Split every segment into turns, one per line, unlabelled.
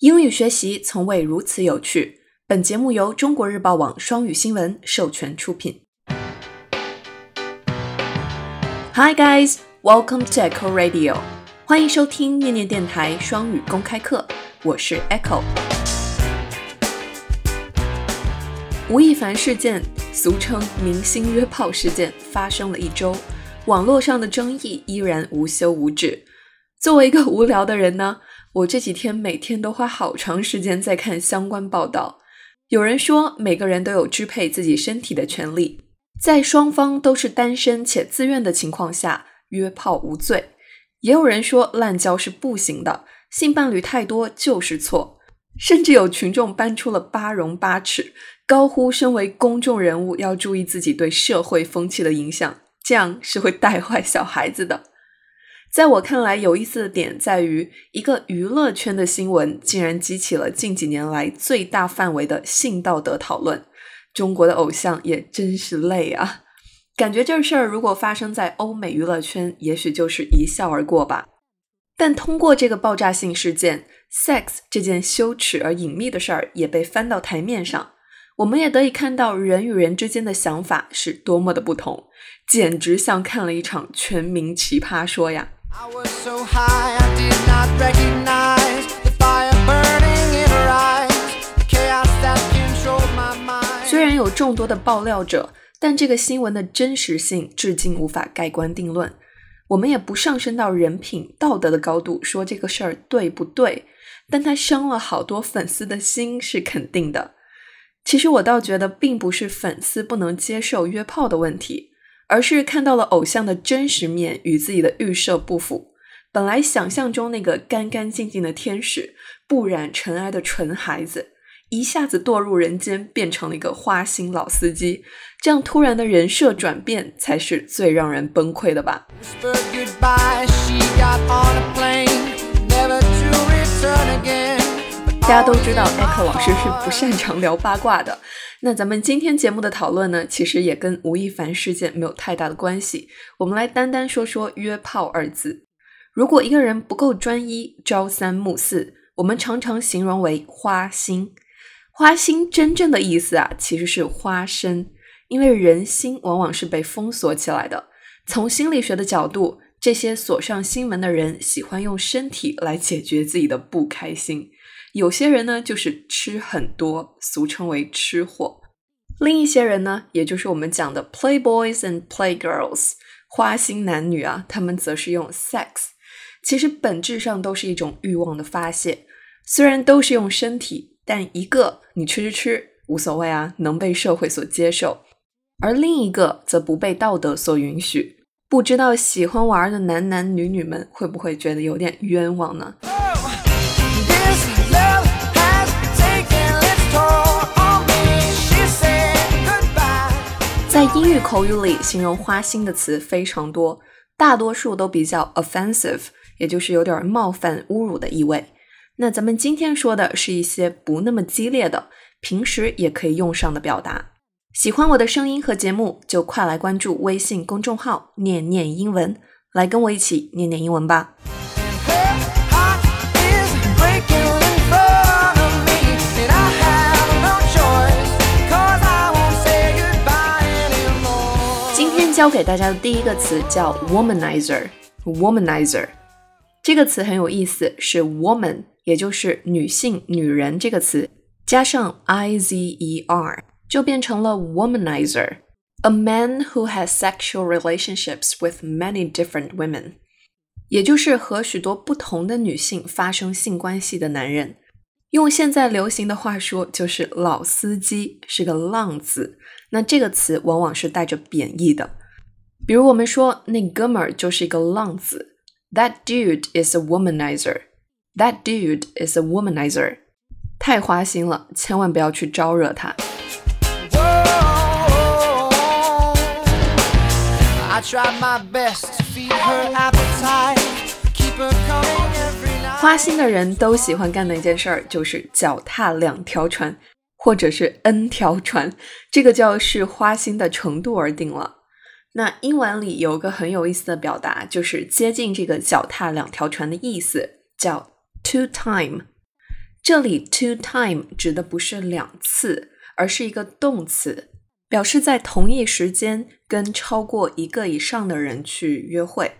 英语学习从未如此有趣。本节目由中国日报网双语新闻授权出品。Hi guys, welcome to Echo Radio。欢迎收听念念电台双语公开课，我是 Echo。吴亦凡事件，俗称明星约炮事件，发生了一周，网络上的争议依然无休无止。作为一个无聊的人呢？我这几天每天都花好长时间在看相关报道。有人说，每个人都有支配自己身体的权利，在双方都是单身且自愿的情况下，约炮无罪。也有人说，滥交是不行的，性伴侣太多就是错。甚至有群众搬出了八荣八耻，高呼身为公众人物要注意自己对社会风气的影响，这样是会带坏小孩子的。在我看来，有意思的点在于，一个娱乐圈的新闻竟然激起了近几年来最大范围的性道德讨论。中国的偶像也真是累啊！感觉这事儿如果发生在欧美娱乐圈，也许就是一笑而过吧。但通过这个爆炸性事件，sex 这件羞耻而隐秘的事儿也被翻到台面上，我们也得以看到人与人之间的想法是多么的不同，简直像看了一场全民奇葩说呀！虽然有众多的爆料者，但这个新闻的真实性至今无法盖棺定论。我们也不上升到人品道德的高度说这个事儿对不对，但他伤了好多粉丝的心是肯定的。其实我倒觉得，并不是粉丝不能接受约炮的问题。而是看到了偶像的真实面与自己的预设不符。本来想象中那个干干净净的天使，不染尘埃的纯孩子，一下子堕入人间，变成了一个花心老司机。这样突然的人设转变，才是最让人崩溃的吧。大家都知道，艾克老师是不擅长聊八卦的。那咱们今天节目的讨论呢，其实也跟吴亦凡事件没有太大的关系。我们来单单说说“约炮”二字。如果一个人不够专一、朝三暮四，我们常常形容为花心。花心真正的意思啊，其实是花生，因为人心往往是被封锁起来的。从心理学的角度，这些锁上心门的人喜欢用身体来解决自己的不开心。有些人呢，就是吃很多，俗称为吃货；另一些人呢，也就是我们讲的 playboys and playgirls，花心男女啊，他们则是用 sex，其实本质上都是一种欲望的发泄。虽然都是用身体，但一个你吃吃吃无所谓啊，能被社会所接受；而另一个则不被道德所允许。不知道喜欢玩的男男女女们会不会觉得有点冤枉呢？在英语口语里，形容花心的词非常多，大多数都比较 offensive，也就是有点冒犯、侮辱的意味。那咱们今天说的是一些不那么激烈的，平时也可以用上的表达。喜欢我的声音和节目，就快来关注微信公众号“念念英文”，来跟我一起念念英文吧。教给大家的第一个词叫 womanizer，womanizer 这个词很有意思，是 woman，也就是女性、女人这个词，加上 i z e r，就变成了 womanizer。A man who has sexual relationships with many different women，也就是和许多不同的女性发生性关系的男人。用现在流行的话说，就是老司机，是个浪子。那这个词往往是带着贬义的。比如我们说那哥们儿就是一个浪子，That dude is a womanizer. That dude is a womanizer. 太花心了，千万不要去招惹他。花心的人都喜欢干的一件事儿就是脚踏两条船，或者是 N 条船，这个就要视花心的程度而定了。那英文里有个很有意思的表达，就是接近这个脚踏两条船的意思，叫 “two time。这里 two time 指的不是两次，而是一个动词，表示在同一时间跟超过一个以上的人去约会，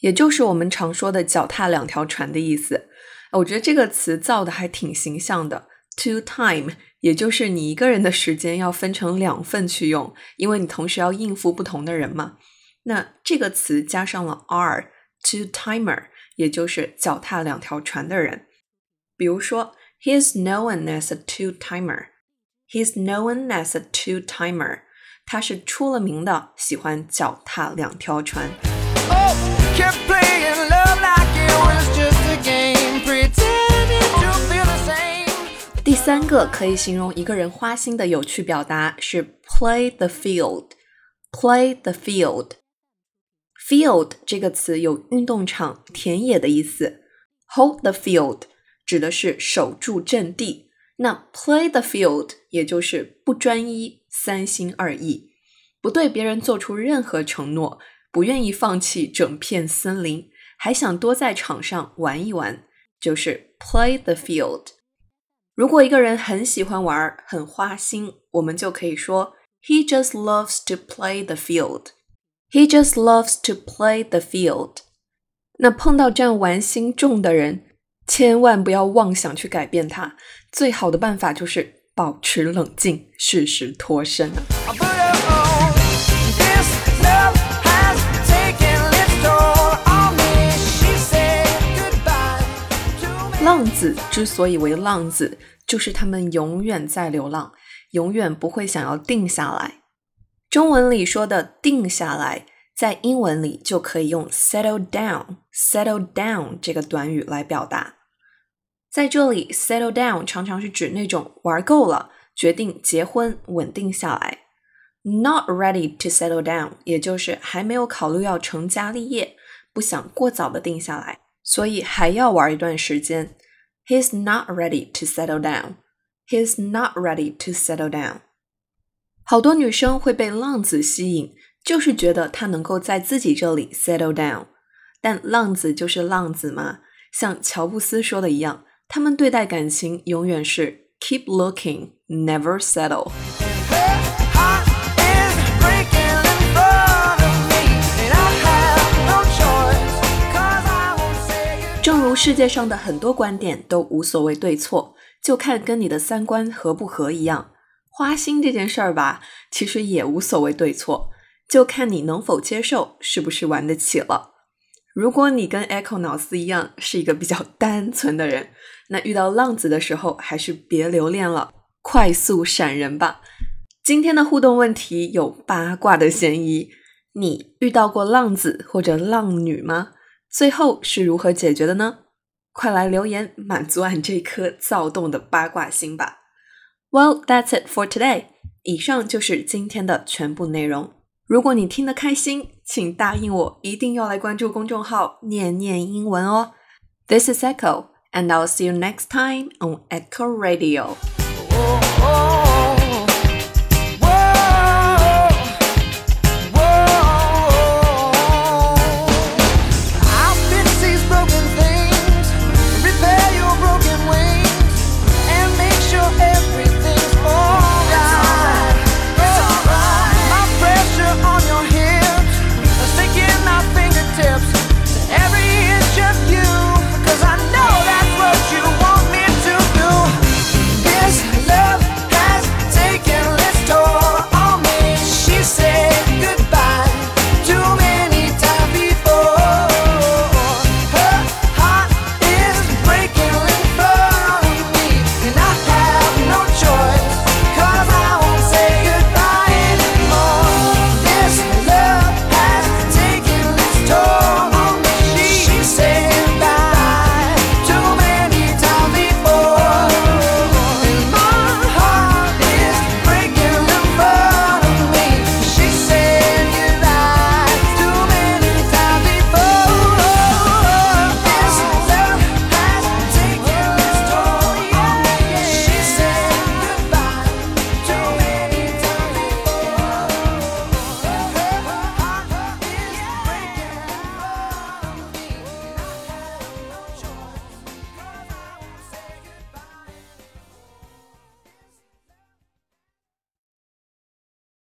也就是我们常说的脚踏两条船的意思。我觉得这个词造的还挺形象的，two time，也就是你一个人的时间要分成两份去用，因为你同时要应付不同的人嘛。那这个词加上了 r，two timer，也就是脚踏两条船的人。比如说，He is known as a two-timer. He is known as a two-timer. 他是出了名的喜欢脚踏两条船。三个可以形容一个人花心的有趣表达是 play the field。play the field。field 这个词有运动场、田野的意思。hold the field 指的是守住阵地，那 play the field 也就是不专一、三心二意，不对别人做出任何承诺，不愿意放弃整片森林，还想多在场上玩一玩，就是 play the field。如果一个人很喜欢玩，很花心，我们就可以说 He just loves to play the field. He just loves to play the field. 那碰到这样玩心重的人。千万不要妄想去改变他，最好的办法就是保持冷静，适时脱身子之所以为浪子，就是他们永远在流浪，永远不会想要定下来。中文里说的“定下来”，在英文里就可以用 “settle down”。settle down 这个短语来表达。在这里，settle down 常常是指那种玩够了，决定结婚，稳定下来。Not ready to settle down，也就是还没有考虑要成家立业，不想过早的定下来，所以还要玩一段时间。He's not ready to settle down. He's not ready to settle down. 好多女生会被浪子吸引，就是觉得他能够在自己这里 settle down。但浪子就是浪子嘛，像乔布斯说的一样。他们对待感情永远是 keep looking, never settle。 世界上的很多观点都无所谓对错，就看跟你的三观合不合一样。花心这件事儿吧，其实也无所谓对错，就看你能否接受，是不是玩得起了。如果你跟 Echo 脑子一样是一个比较单纯的人，那遇到浪子的时候还是别留恋了，快速闪人吧。今天的互动问题有八卦的嫌疑，你遇到过浪子或者浪女吗？最后是如何解决的呢？快来留言满足俺这颗躁动的八卦心吧。Well, that's it for today。以上就是今天的全部内容。如果你听得开心，请答应我，一定要来关注公众号“念念英文”哦。This is Echo，and I'll see you next time on Echo Radio.